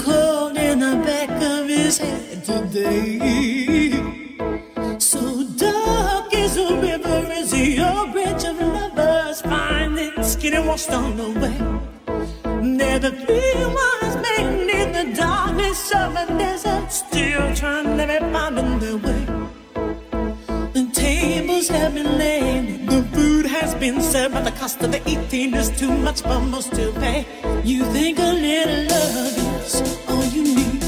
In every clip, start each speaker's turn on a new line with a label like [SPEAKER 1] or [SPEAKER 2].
[SPEAKER 1] cold in the back of his head today. So dark is the river as your bridge of lovers finally getting washed on the way. They're the three wise men in the darkness of a desert, still trying to be finding their way. The tables have been laid, the food has been served, but the cost of the eating is too much for most to pay. You think a little love is all you need.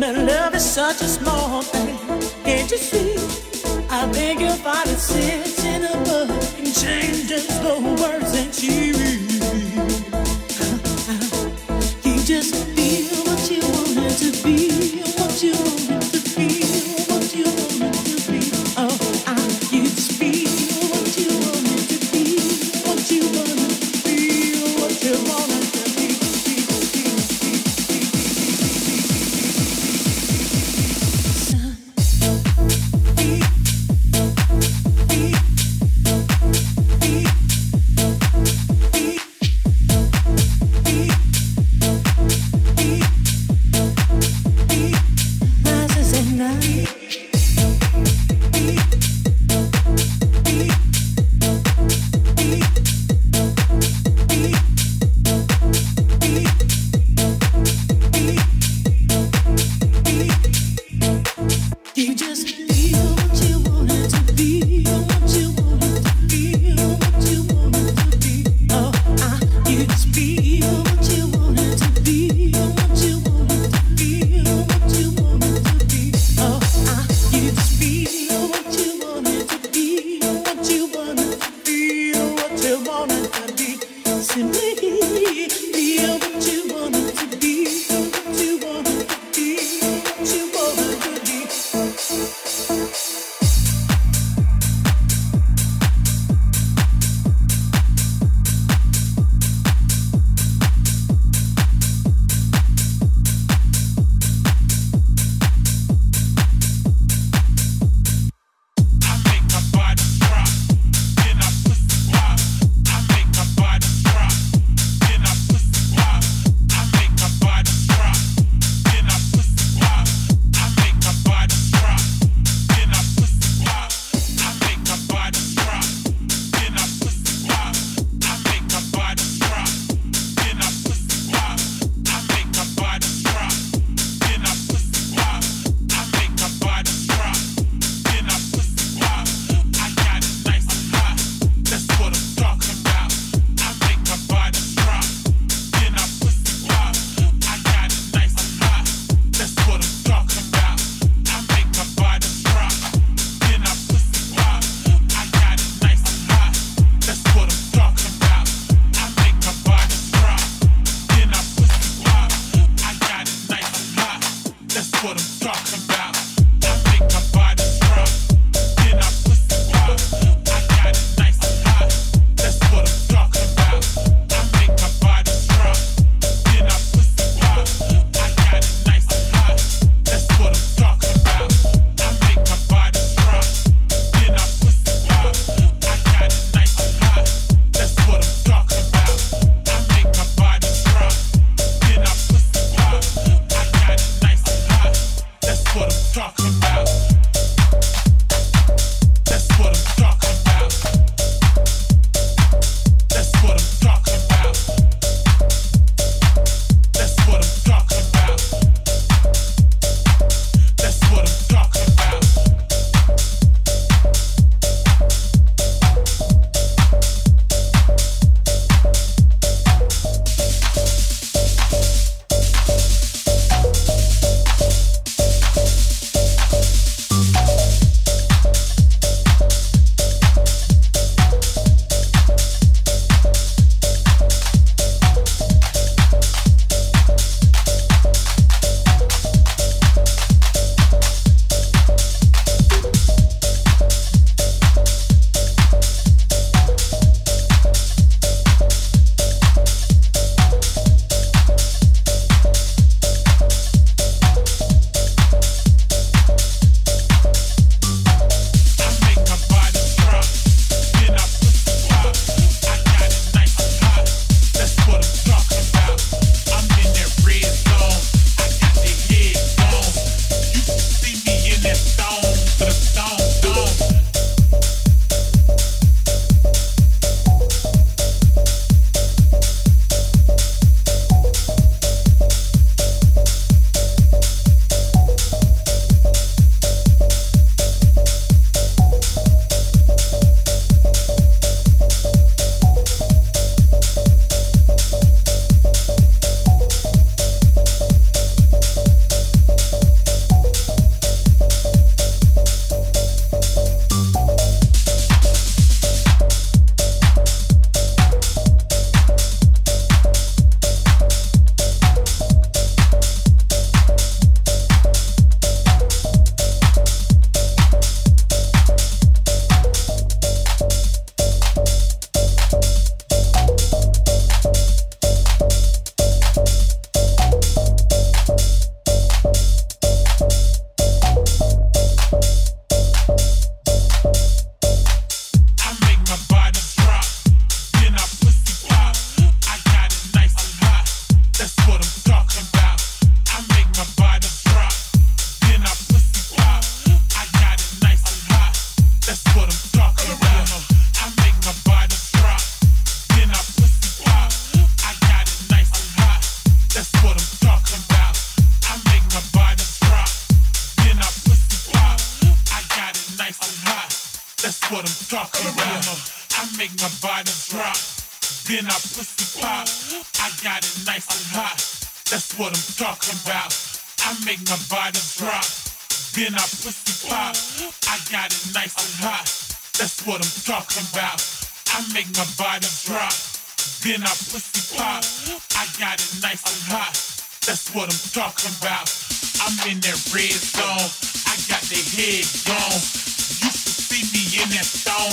[SPEAKER 1] But love is such a small thing. Can't you see? I think you'll it sits in a book and changes the words that you read.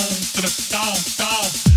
[SPEAKER 2] To the stone, stone.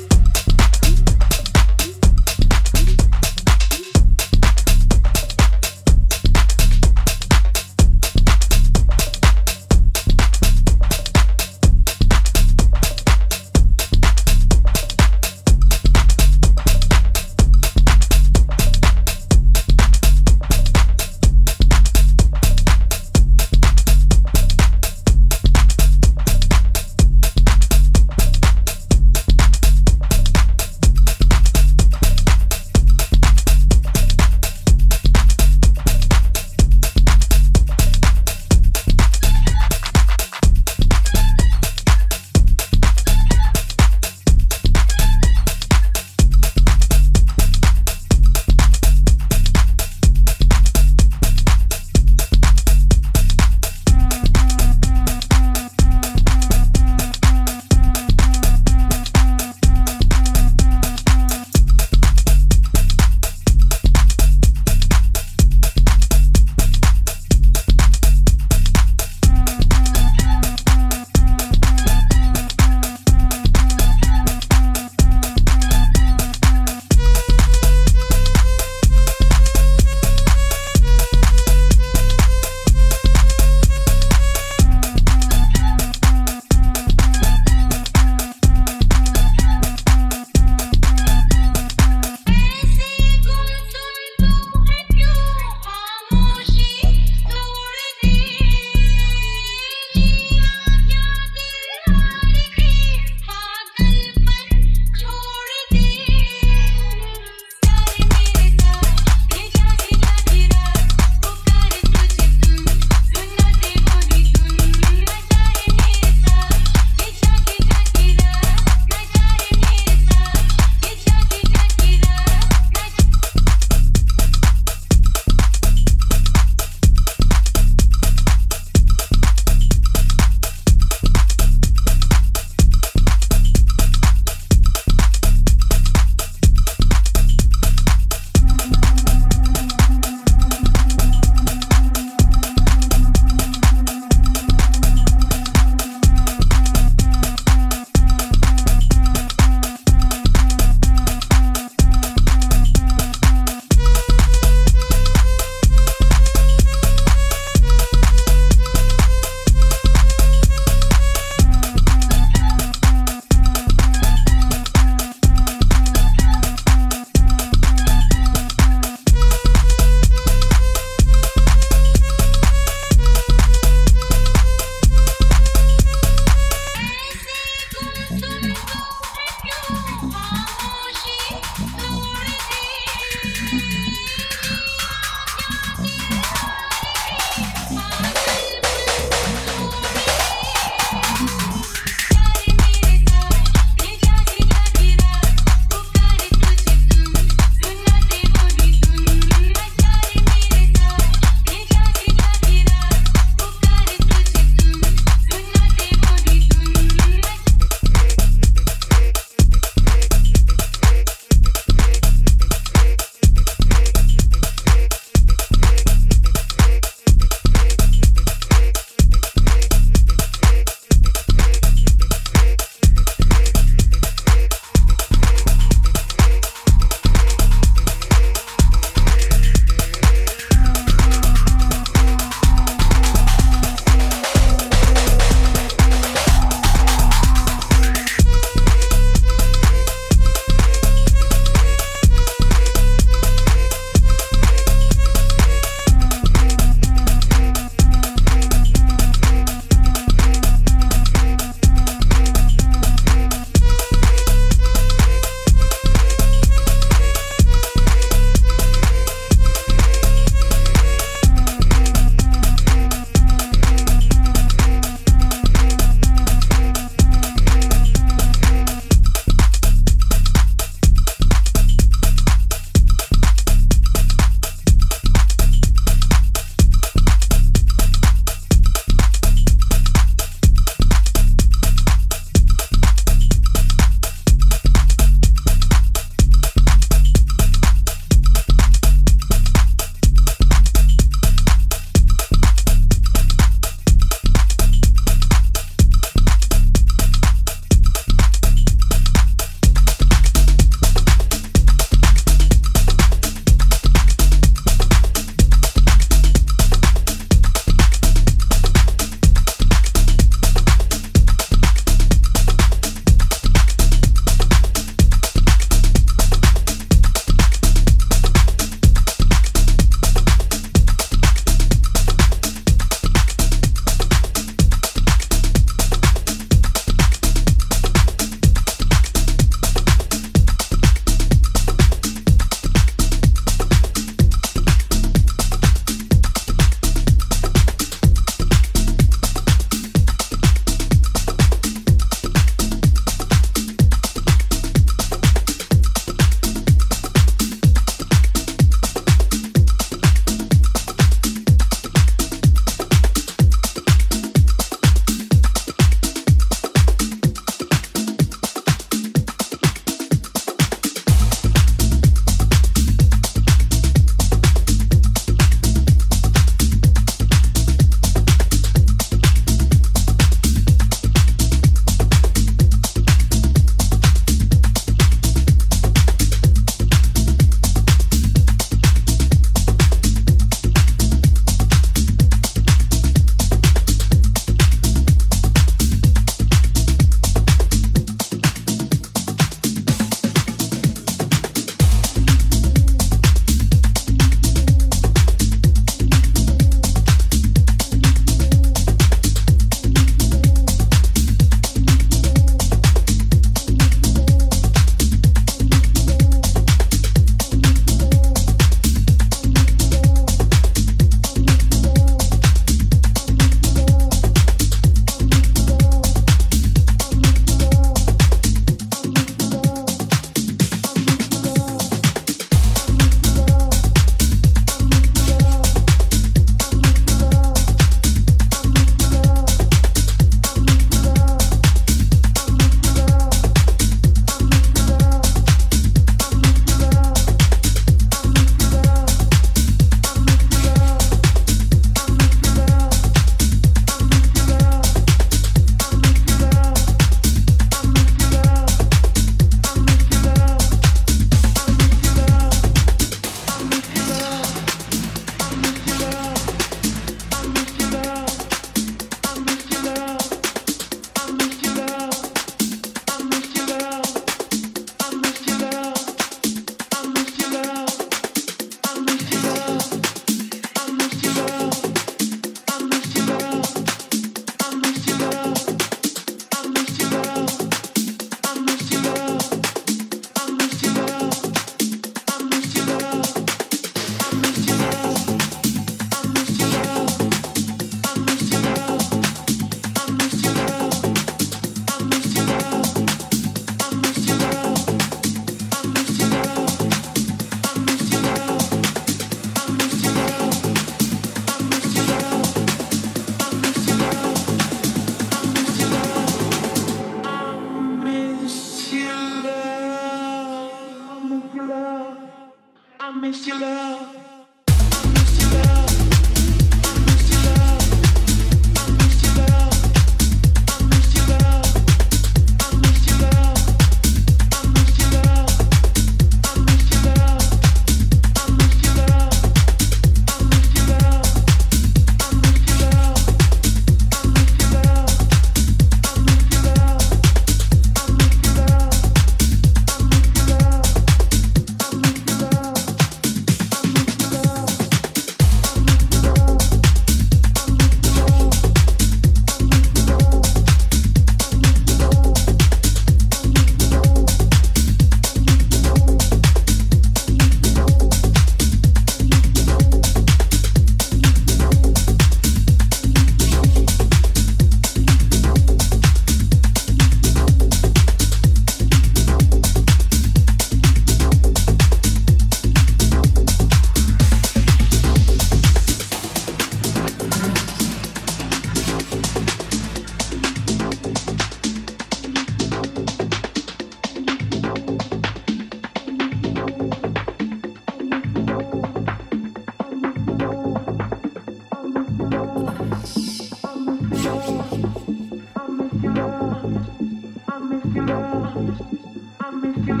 [SPEAKER 3] I miss you.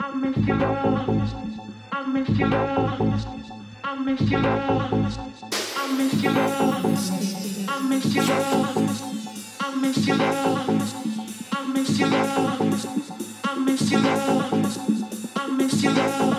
[SPEAKER 3] I miss you. I miss you. I miss you. I miss you. I miss you. I miss you. I miss you. I miss you. I miss you.